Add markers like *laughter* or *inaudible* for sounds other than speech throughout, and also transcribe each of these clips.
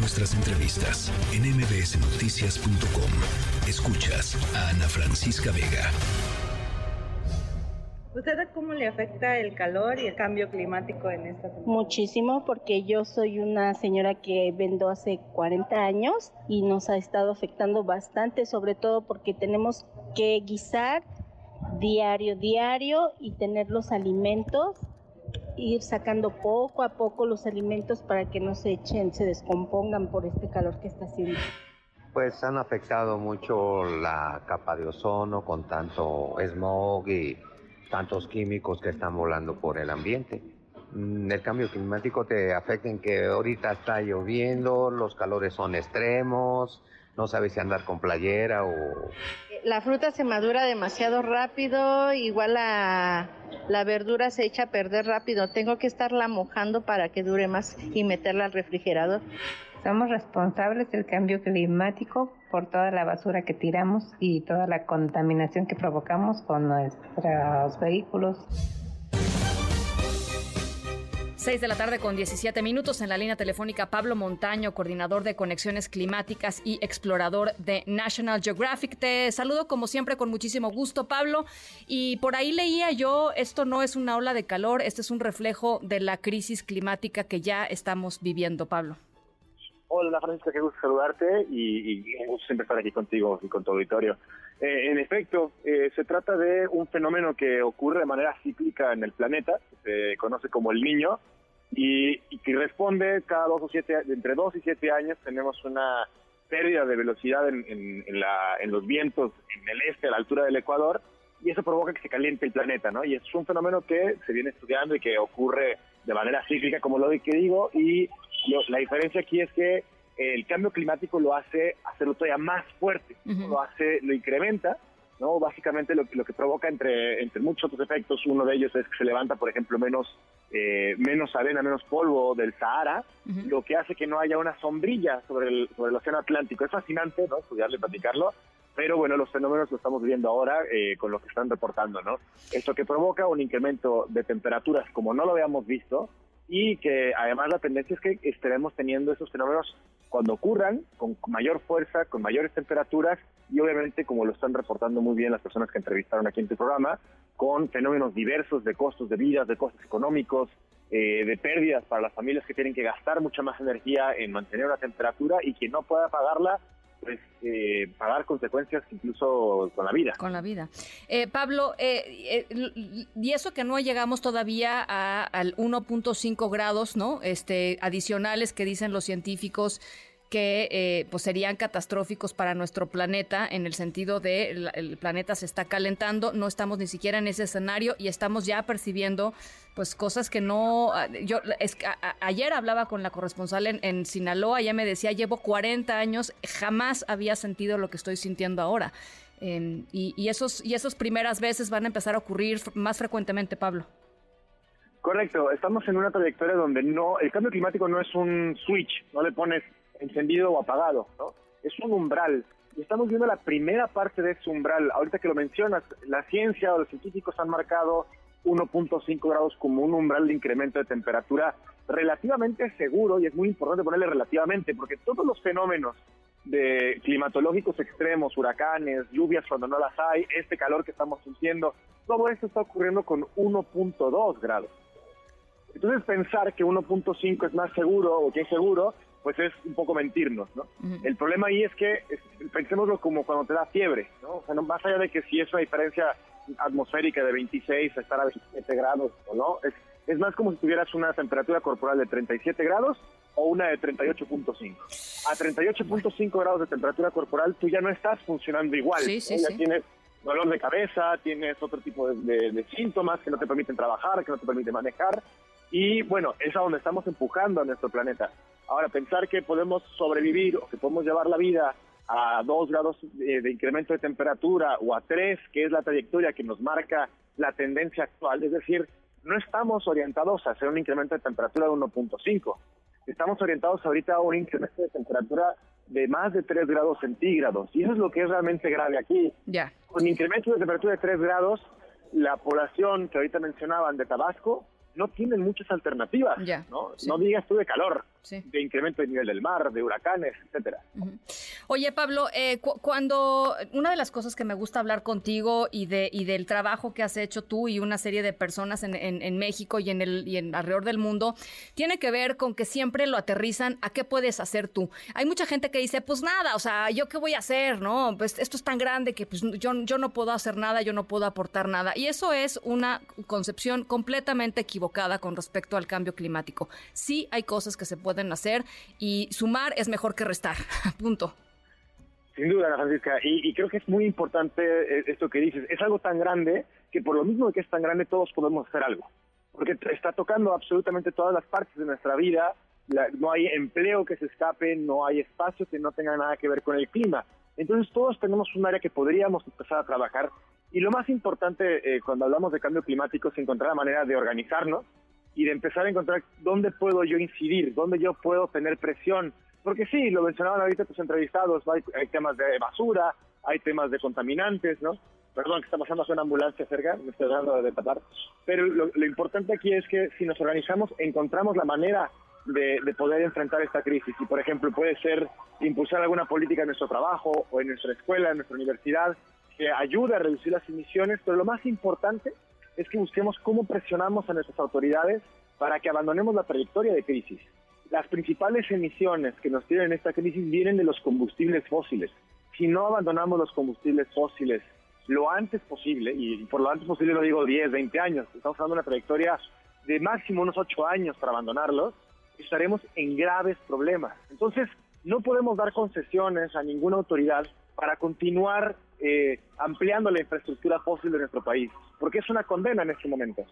nuestras entrevistas en mbsnoticias.com. Escuchas a Ana Francisca Vega. ¿Usted cómo le afecta el calor y el cambio climático en esta Muchísimo, porque yo soy una señora que vendo hace 40 años y nos ha estado afectando bastante, sobre todo porque tenemos que guisar diario, diario y tener los alimentos, ir sacando poco a poco los alimentos para que no se echen, se descompongan por este calor que está haciendo. Pues han afectado mucho la capa de ozono con tanto smog y tantos químicos que están volando por el ambiente. Mm, el cambio climático te afecta en que ahorita está lloviendo, los calores son extremos, no sabes si andar con playera o... La fruta se madura demasiado rápido, igual la, la verdura se echa a perder rápido. Tengo que estarla mojando para que dure más y meterla al refrigerador. Somos responsables del cambio climático por toda la basura que tiramos y toda la contaminación que provocamos con nuestros vehículos. 6 de la tarde con 17 minutos en la línea telefónica Pablo Montaño, coordinador de conexiones climáticas y explorador de National Geographic. Te saludo como siempre con muchísimo gusto, Pablo. Y por ahí leía yo, esto no es una ola de calor, este es un reflejo de la crisis climática que ya estamos viviendo, Pablo. Hola Francisca, qué gusto saludarte y, y un gusto siempre estar aquí contigo y con tu auditorio. Eh, en efecto, eh, se trata de un fenómeno que ocurre de manera cíclica en el planeta, se conoce como el niño, y, que responde cada dos o siete, entre dos y siete años tenemos una pérdida de velocidad en, la, en los vientos en el este, a la altura del Ecuador, y eso provoca que se caliente el planeta, ¿no? Y es un fenómeno que se viene estudiando y que ocurre de manera cíclica, como lo que digo, y la diferencia aquí es que el cambio climático lo hace hacerlo todavía más fuerte, lo hace, lo incrementa, ¿no? Básicamente lo, lo que provoca entre, entre muchos otros efectos, uno de ellos es que se levanta, por ejemplo, menos, eh, menos arena, menos polvo del Sahara, lo que hace que no haya una sombrilla sobre el, sobre el océano Atlántico. Es fascinante, ¿no? Estudiarlo y platicarlo, pero bueno, los fenómenos lo estamos viendo ahora eh, con lo que están reportando, ¿no? Esto que provoca un incremento de temperaturas como no lo habíamos visto y que además la tendencia es que estaremos teniendo esos fenómenos cuando ocurran, con mayor fuerza, con mayores temperaturas y obviamente, como lo están reportando muy bien las personas que entrevistaron aquí en tu programa, con fenómenos diversos de costos de vida, de costos económicos, eh, de pérdidas para las familias que tienen que gastar mucha más energía en mantener una temperatura y quien no pueda pagarla pues eh, pagar consecuencias incluso con la vida. Con la vida. Eh, Pablo, eh, y eso que no llegamos todavía a, al 1.5 grados, ¿no? Este, adicionales que dicen los científicos que eh, pues serían catastróficos para nuestro planeta en el sentido de el, planeta se está calentando, no estamos ni siquiera en ese escenario y estamos ya percibiendo pues cosas que no ah, yo es, ayer hablaba con la corresponsal en, Sinaloa, ella me decía llevo 40 años, jamás había sentido lo que estoy sintiendo ahora. Em, y, y, esos y esas primeras veces van a empezar a ocurrir más frecuentemente, Pablo. Correcto, estamos en una trayectoria donde no el cambio climático no es un switch, no le pones encendido o apagado, ¿no? Es un umbral. Y estamos viendo la primera parte de ese umbral. Ahorita que lo mencionas, la ciencia o los científicos han marcado 1.5 grados como un umbral de incremento de temperatura relativamente seguro, y es muy importante ponerle relativamente, porque todos los fenómenos de climatológicos extremos, huracanes, lluvias cuando no las hay, este calor que estamos sintiendo, todo esto está ocurriendo con 1.2 grados. Entonces pensar que 1.5 es más seguro o que es seguro pues es un poco mentirnos, ¿no? El problema ahí es que pensémoslo como cuando te da fiebre, ¿no? O sea, no, más allá de que si es una diferencia atmosférica de 26 a estar a 27 grados o no, es, es más como si tuvieras una temperatura corporal de 37 grados o una de 38.5. A 38.5 grados de temperatura corporal tú ya no estás funcionando igual. Sí, sí, Ya tienes dolor de cabeza, tienes otro tipo de, de, síntomas que no te permiten trabajar, que no te permiten manejar. Y bueno, es a donde estamos empujando a nuestro planeta. Ahora, pensar que podemos sobrevivir o que podemos llevar la vida a dos grados de, incremento de temperatura o a tres, que es la trayectoria que nos marca la tendencia actual, es decir, no estamos orientados a hacer un incremento de temperatura de 1.5. Estamos orientados ahorita a un incremento de temperatura de más de 3 grados centígrados. Y eso es lo que es realmente grave aquí. Ya. Con incremento de temperatura de 3 grados, la población que ahorita mencionaban de Tabasco no tienen muchas alternativas. ¿no? no digas tú de calor de incremento del nivel del mar, de huracanes, etcétera. Oye, Pablo, eh, cuando una de las cosas que me gusta hablar contigo y de y del trabajo que has hecho tú y una serie de personas en, en, México y en el y en alrededor del mundo tiene que ver con que siempre lo aterrizan a qué puedes hacer tú. Hay mucha gente que dice, pues nada, o sea, yo qué voy a hacer, no, pues esto es tan grande que pues yo yo no puedo hacer nada, yo no puedo aportar nada y eso es una concepción completamente equivocada con respecto al cambio climático. Sí hay cosas que se pueden hacer y sumar es mejor que restar. *laughs* Punto. Sin duda, Ana Francisca, y, creo que es muy importante eh, esto que dices. Es algo tan grande que por lo mismo que es tan grande todos podemos hacer algo. Porque está tocando absolutamente todas las partes de nuestra vida. no hay empleo que se escape, no hay espacio que no tenga nada que ver con el clima. Entonces todos tenemos un área que podríamos empezar a trabajar. Y lo más importante eh, cuando hablamos de cambio climático es encontrar la manera de organizarnos y de empezar a encontrar dónde puedo yo incidir, dónde yo puedo tener presión. Porque sí, lo mencionaban ahorita tus entrevistados, hay, temas de basura, hay temas de contaminantes, ¿no? Perdón, que está pasando una ambulancia cerca, me estoy dando de tapar. Pero lo, importante aquí es que si nos organizamos, encontramos la manera de, de, poder enfrentar esta crisis. Y, por ejemplo, puede ser impulsar alguna política en nuestro trabajo o en nuestra escuela, en nuestra universidad, que ayude a reducir las emisiones, pero lo más importante es que busquemos cómo presionamos a nuestras autoridades para que abandonemos la trayectoria de crisis. Las principales emisiones que nos tienen esta crisis vienen de los combustibles fósiles. Si no abandonamos los combustibles fósiles lo antes posible, y por lo antes posible lo digo 10, 20 años, estamos hablando de una trayectoria de máximo unos 8 años para abandonarlos, estaremos en graves problemas. Entonces, no podemos dar concesiones a ninguna autoridad para continuar eh, ampliando la infraestructura fósil de nuestro país, porque es una condena en este momento.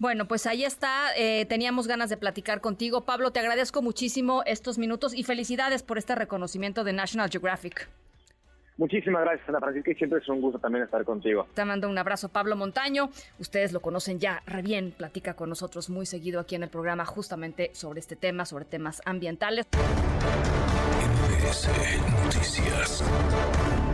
Bueno, pues ahí está. Eh, teníamos ganas de platicar contigo. Pablo, te agradezco muchísimo estos minutos y felicidades por este reconocimiento de National Geographic. Muchísimas gracias, Ana Francisca, y siempre es un gusto también estar contigo. Te mando un abrazo, Pablo Montaño. Ustedes lo conocen ya re bien, platica con nosotros muy seguido aquí en el programa justamente sobre este tema, sobre temas ambientales. NBC Noticias.